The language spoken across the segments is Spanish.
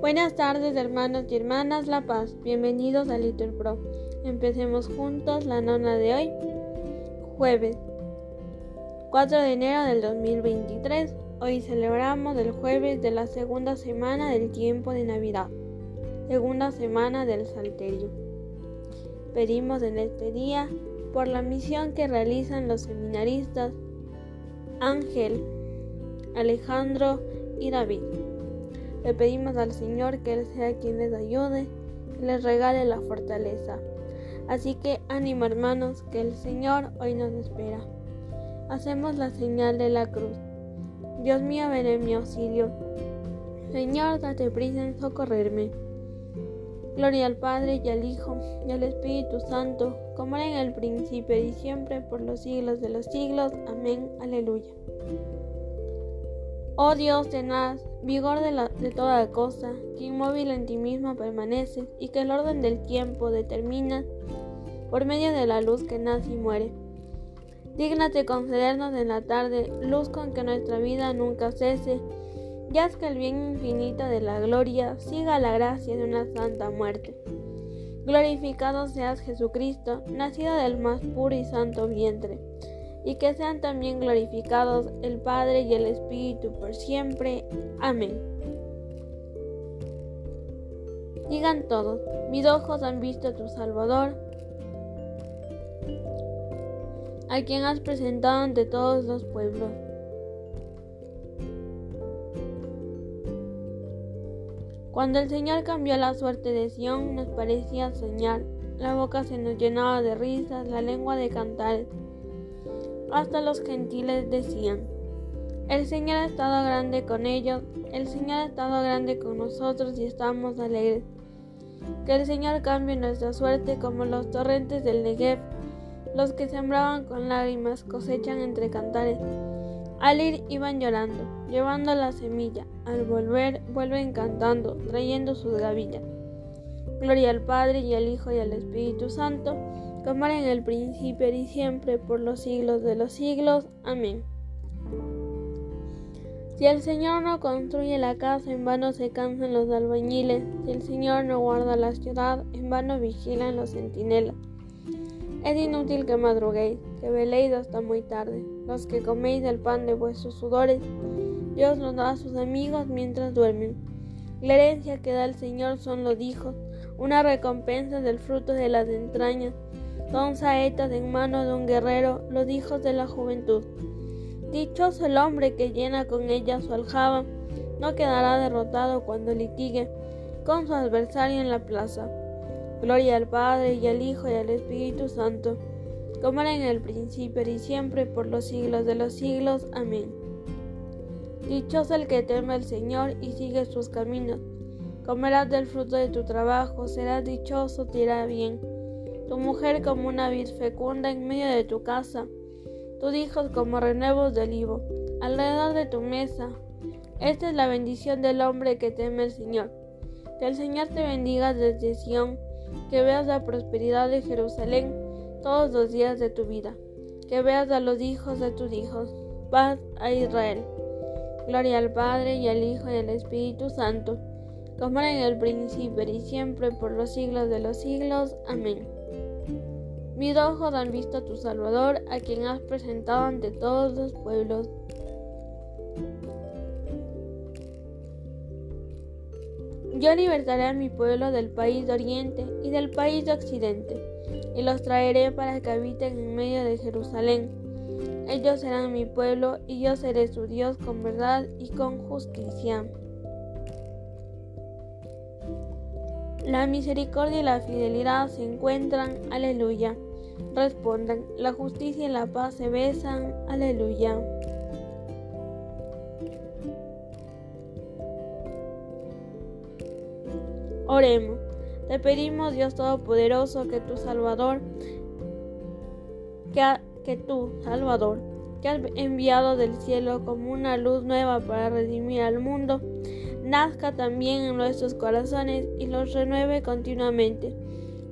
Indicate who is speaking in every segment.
Speaker 1: Buenas tardes hermanos y hermanas La Paz, bienvenidos a Little Pro. Empecemos juntos la nona de hoy, jueves 4 de enero del 2023. Hoy celebramos el jueves de la segunda semana del tiempo de Navidad, segunda semana del Salterio. Pedimos en este día por la misión que realizan los seminaristas Ángel, Alejandro y David. Le pedimos al Señor que Él sea quien les ayude y les regale la fortaleza. Así que ánimo hermanos, que el Señor hoy nos espera. Hacemos la señal de la cruz. Dios mío, ven en mi auxilio. Señor, date prisa en socorrerme. Gloria al Padre y al Hijo y al Espíritu Santo, como era en el principio y siempre, por los siglos de los siglos. Amén. Aleluya. Oh Dios tenaz, vigor de, toda cosa, que inmóvil en ti mismo permaneces y que el orden del tiempo determina por medio de la luz que nace y muere. Dígnate concedernos en la tarde luz con que nuestra vida nunca cese, y haz que el bien infinito de la gloria siga la gracia de una santa muerte. Glorificado seas Jesucristo, nacido del más puro y santo vientre y que sean también glorificados el Padre y el Espíritu por siempre. Amén. Digan todos, mis ojos han visto a tu Salvador, a quien has presentado ante todos los pueblos. Cuando el Señor cambió la suerte de Sión, nos parecía soñar, la boca se nos llenaba de risas, la lengua de cantar. Hasta los gentiles decían, el Señor ha estado grande con ellos, el Señor ha estado grande con nosotros y estamos alegres. Que el Señor cambie nuestra suerte como los torrentes del Negev, los que sembraban con lágrimas cosechan entre cantares. Al ir iban llorando, llevando la semilla, al volver vuelven cantando, trayendo sus gavillas. Gloria al Padre y al Hijo y al Espíritu Santo, como era en el principio y siempre, por los siglos de los siglos. Amén. Si el Señor no construye la casa, en vano se cansan los albañiles. Si el Señor no guarda la ciudad, en vano vigilan los centinelas. Es inútil que madruguéis, que veléis hasta muy tarde. Los que coméis el pan de vuestros sudores, Dios los da a sus amigos mientras duermen. La herencia que da el Señor son los hijos, una recompensa del fruto de las entrañas. Son saetas en mano de un guerrero los hijos de la juventud. Dichoso el hombre que llena con ella su aljaba, no quedará derrotado cuando litigue con su adversario en la plaza. Gloria al Padre y al Hijo y al Espíritu Santo, como era en el principio y siempre por los siglos de los siglos. Amén. Dichoso el que teme al Señor y sigue sus caminos. Comerás del fruto de tu trabajo, serás dichoso, te irá bien tu mujer como una vid fecunda en medio de tu casa, tus hijos como renuevos de olivo, alrededor de tu mesa. Esta es la bendición del hombre que teme al Señor. Que el Señor te bendiga desde Sión, que veas la prosperidad de Jerusalén todos los días de tu vida, que veas a los hijos de tus hijos. Paz a Israel. Gloria al Padre y al Hijo y al Espíritu Santo, como en el principio y siempre por los siglos de los siglos. Amén. Mis ojos han visto a tu Salvador, a quien has presentado ante todos los pueblos. Yo libertaré a mi pueblo del país de oriente y del país de occidente, y los traeré para que habiten en medio de Jerusalén. Ellos serán mi pueblo, y yo seré su Dios con verdad y con justicia. La misericordia y la fidelidad se encuentran, aleluya respondan, la justicia y la paz se besan, aleluya. Oremos, te pedimos Dios Todopoderoso que tu Salvador, que, que tú, Salvador, que has enviado del cielo como una luz nueva para redimir al mundo, nazca también en nuestros corazones y los renueve continuamente.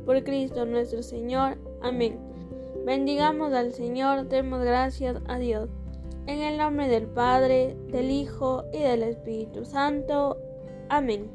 Speaker 1: Por Cristo nuestro Señor. Amén. Bendigamos al Señor, demos gracias a Dios. En el nombre del Padre, del Hijo y del Espíritu Santo. Amén.